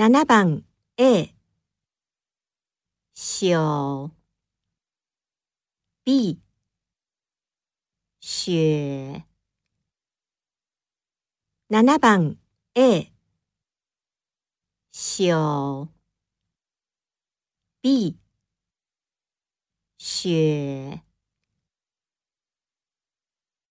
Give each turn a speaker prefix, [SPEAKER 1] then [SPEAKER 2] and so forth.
[SPEAKER 1] 7番 A 小。B 雪。7番 A 小。B 雪。